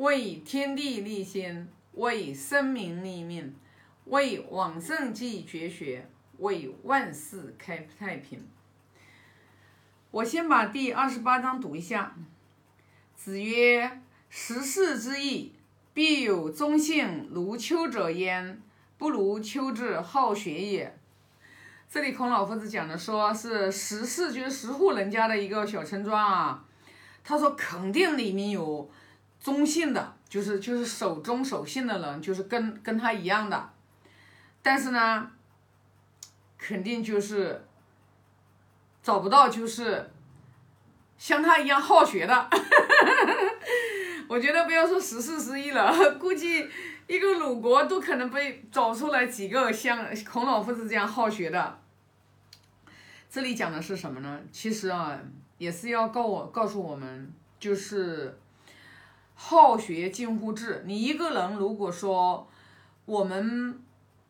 为天地立心，为生民立命，为往圣继绝学，为万世开太平。我先把第二十八章读一下。子曰：“十四之易，必有忠信如丘者焉，不如丘之好学也。”这里孔老夫子讲的说是十四，就是十户人家的一个小村庄啊。他说肯定里面有忠信的，就是就是守忠守信的人，就是跟跟他一样的。但是呢，肯定就是找不到就是像他一样好学的。我觉得不要说十四十一了，估计一个鲁国都可能被找出来几个像孔老夫子这样好学的。这里讲的是什么呢？其实啊，也是要告我告诉我们，就是好学近乎智。你一个人如果说我们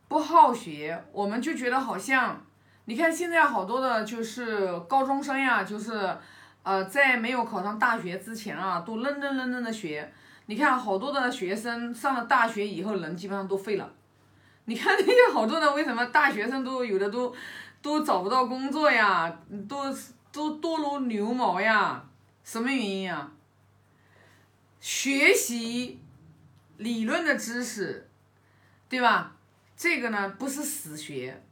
不好学，我们就觉得好像，你看现在好多的就是高中生呀，就是呃，在没有考上大学之前啊，都认认真真的学。你看好多的学生上了大学以后，人基本上都废了。你看那些好多的，为什么大学生都有的都？都找不到工作呀，都都多如牛毛呀，什么原因呀？学习理论的知识，对吧？这个呢不是死学，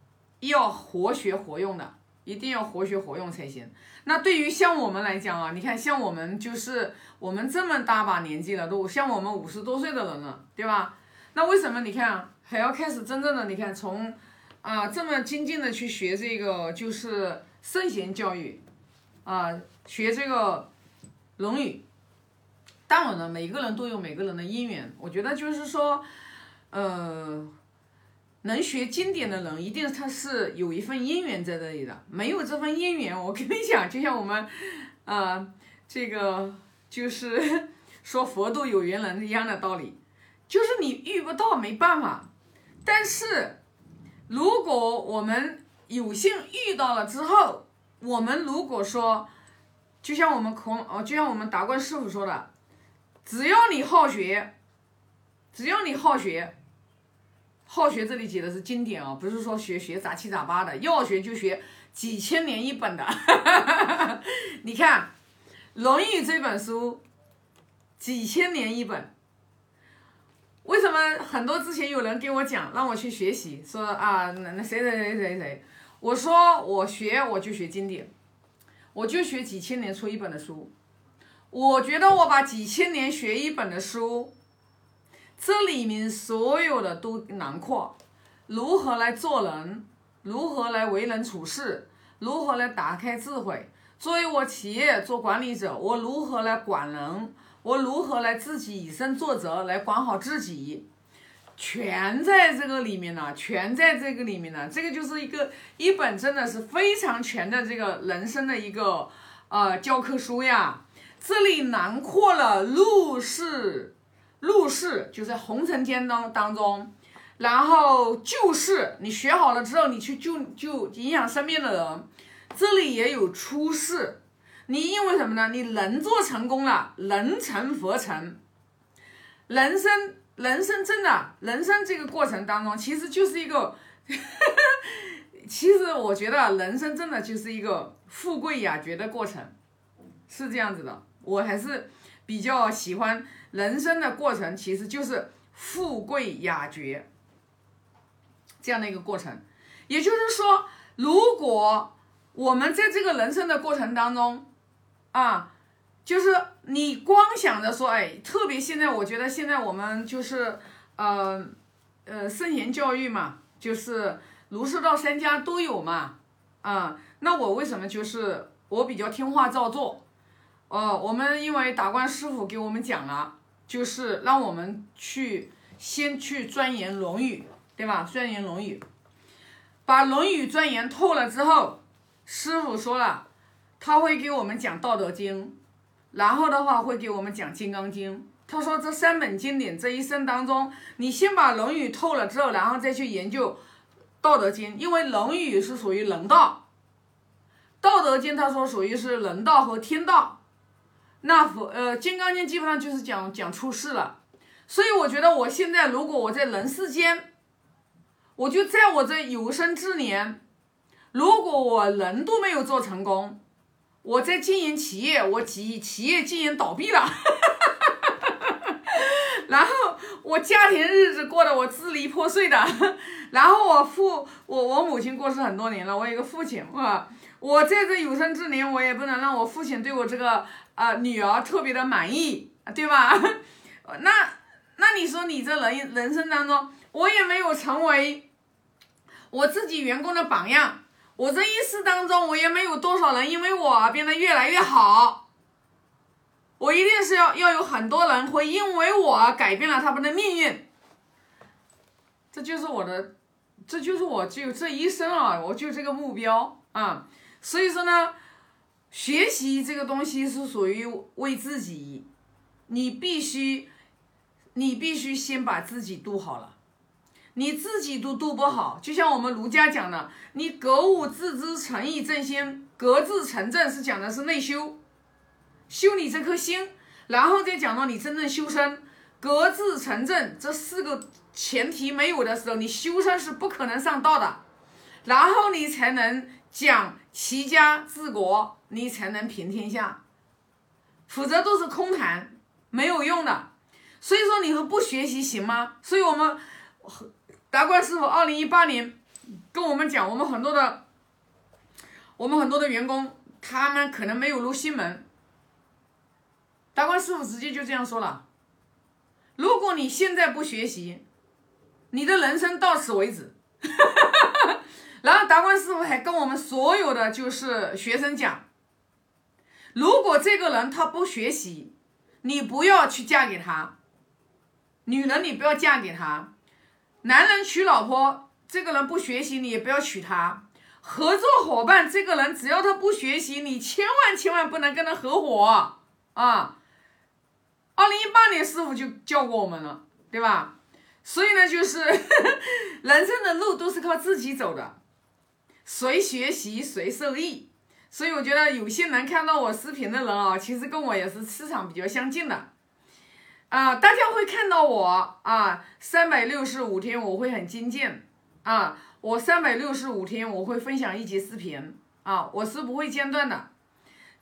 要活学活用的，一定要活学活用才行。那对于像我们来讲啊，你看像我们就是我们这么大把年纪了，都像我们五十多岁的人了，对吧？那为什么你看还要开始真正的你看从？啊，这么精进的去学这个就是圣贤教育，啊，学这个《论语》。当然了，每个人都有每个人的因缘。我觉得就是说，呃，能学经典的人，一定他是有一份因缘在这里的。没有这份因缘，我跟你讲，就像我们，啊，这个就是说佛度有缘人一样的道理，就是你遇不到没办法，但是。如果我们有幸遇到了之后，我们如果说，就像我们孔哦，就像我们达观师傅说的，只要你好学，只要你好学，好学这里解的是经典啊，不是说学学杂七杂八的，要学就学几千年一本的。你看《论语》这本书，几千年一本。为什么很多之前有人跟我讲让我去学习，说啊那那谁谁谁谁谁，我说我学我就学经典，我就学几千年出一本的书，我觉得我把几千年学一本的书，这里面所有的都囊括，如何来做人，如何来为人处事，如何来打开智慧，作为我企业做管理者，我如何来管人。我如何来自己以身作则，来管好自己，全在这个里面呢，全在这个里面呢。这个就是一个一本真的是非常全的这个人生的一个呃教科书呀。这里囊括了入世，入世就是红尘间当当中，然后救世，你学好了之后，你去救救影响身边的人。这里也有出世。你因为什么呢？你能做成功了，能成佛成。人生，人生真的，人生这个过程当中，其实就是一个，其实我觉得人生真的就是一个富贵雅绝的过程，是这样子的。我还是比较喜欢人生的过程，其实就是富贵雅绝这样的一个过程。也就是说，如果我们在这个人生的过程当中，啊，就是你光想着说，哎，特别现在，我觉得现在我们就是，呃，呃，圣贤教育嘛，就是儒释道三家都有嘛，啊，那我为什么就是我比较听话照做？哦，我们因为达观师傅给我们讲了，就是让我们去先去钻研《论语》，对吧？钻研《论语》，把《论语》钻研透了之后，师傅说了。他会给我们讲《道德经》，然后的话会给我们讲《金刚经》。他说这三本经典，这一生当中，你先把《论语》透了之后，然后再去研究《道德经》，因为《论语》是属于人道，《道德经》他说属于是人道和天道。那佛呃《金刚经》基本上就是讲讲出世了，所以我觉得我现在如果我在人世间，我就在我这有生之年，如果我人都没有做成功，我在经营企业，我企企业经营倒闭了。然后我家庭日子过得我支离破碎的，然后我父我我母亲过世很多年了，我有一个父亲哇，我在这有生之年，我也不能让我父亲对我这个啊女儿特别的满意，对吧？那那你说你这人人生当中，我也没有成为我自己员工的榜样，我这一世当中，我也没有多少人因为我变得越来越好。我一定是要要有很多人会因为我改变了他们的命运，这就是我的，这就是我就这一生啊，我就这个目标啊。所以说呢，学习这个东西是属于为自己，你必须，你必须先把自己度好了，你自己都度不好，就像我们儒家讲的，你格物致知、诚意正心、格致成正，是讲的是内修。修你这颗心，然后再讲到你真正修身、格致成正这四个前提没有的时候，你修身是不可能上道的，然后你才能讲齐家治国，你才能平天下，否则都是空谈，没有用的。所以说，你说不学习行吗？所以我们达观师傅二零一八年跟我们讲，我们很多的，我们很多的员工，他们可能没有入心门。达观师傅直接就这样说了：“如果你现在不学习，你的人生到此为止。”然后达观师傅还跟我们所有的就是学生讲：“如果这个人他不学习，你不要去嫁给他。女人你不要嫁给他，男人娶老婆，这个人不学习你也不要娶他。合作伙伴这个人只要他不学习，你千万千万不能跟他合伙啊。”二零一八年师傅就教过我们了，对吧？所以呢，就是 人生的路都是靠自己走的，谁学习谁受益。所以我觉得有些能看到我视频的人啊，其实跟我也是磁场比较相近的。啊，大家会看到我啊，三百六十五天我会很精进啊，我三百六十五天我会分享一集视频啊，我是不会间断的。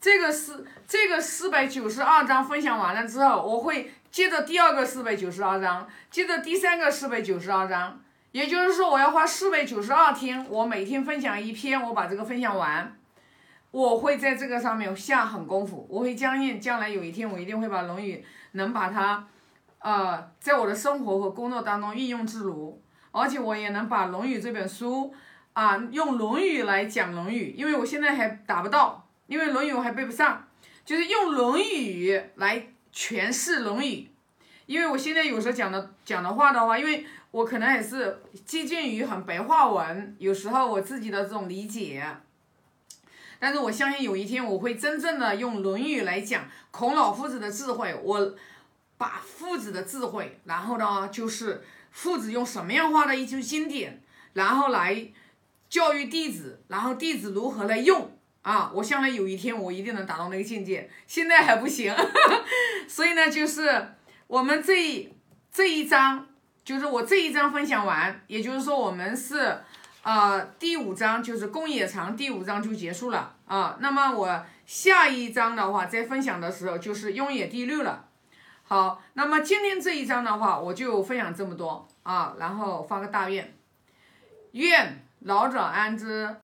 这个是这个四百九十二章分享完了之后，我会接着第二个四百九十二章，接着第三个四百九十二章，也就是说我要花四百九十二天，我每天分享一篇，我把这个分享完，我会在这个上面下狠功夫，我会相信将来有一天我一定会把《论语》能把它，呃，在我的生活和工作当中运用自如，而且我也能把《论语》这本书啊用《论语》来讲《论语》，因为我现在还达不到。因为《论语》我还背不上，就是用《论语》来诠释《论语》。因为我现在有时候讲的讲的话的话，因为我可能也是接近于很白话文，有时候我自己的这种理解。但是我相信有一天我会真正的用《论语》来讲孔老夫子的智慧，我把父子的智慧，然后呢就是父子用什么样画的一句经典，然后来教育弟子，然后弟子如何来用。啊，我相信有一天我一定能达到那个境界，现在还不行，所以呢，就是我们这一这一章，就是我这一章分享完，也就是说我们是，呃，第五章就是公冶长第五章就结束了啊。那么我下一章的话，在分享的时候就是雍也第六了。好，那么今天这一章的话，我就分享这么多啊，然后发个大愿，愿老者安之。